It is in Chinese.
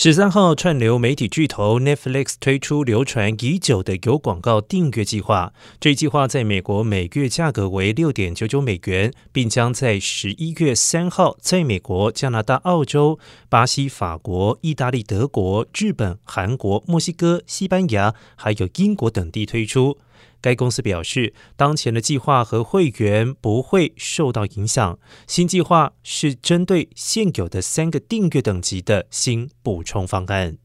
十三号，串流媒体巨头 Netflix 推出流传已久的有广告订阅计划。这一计划在美国每月价格为六点九九美元，并将在十一月三号在美国、加拿大、澳洲、巴西、法国、意大利、德国、日本、韩国、墨西哥、西班牙还有英国等地推出。该公司表示，当前的计划和会员不会受到影响。新计划是针对现有的三个订阅等级的新补充方案。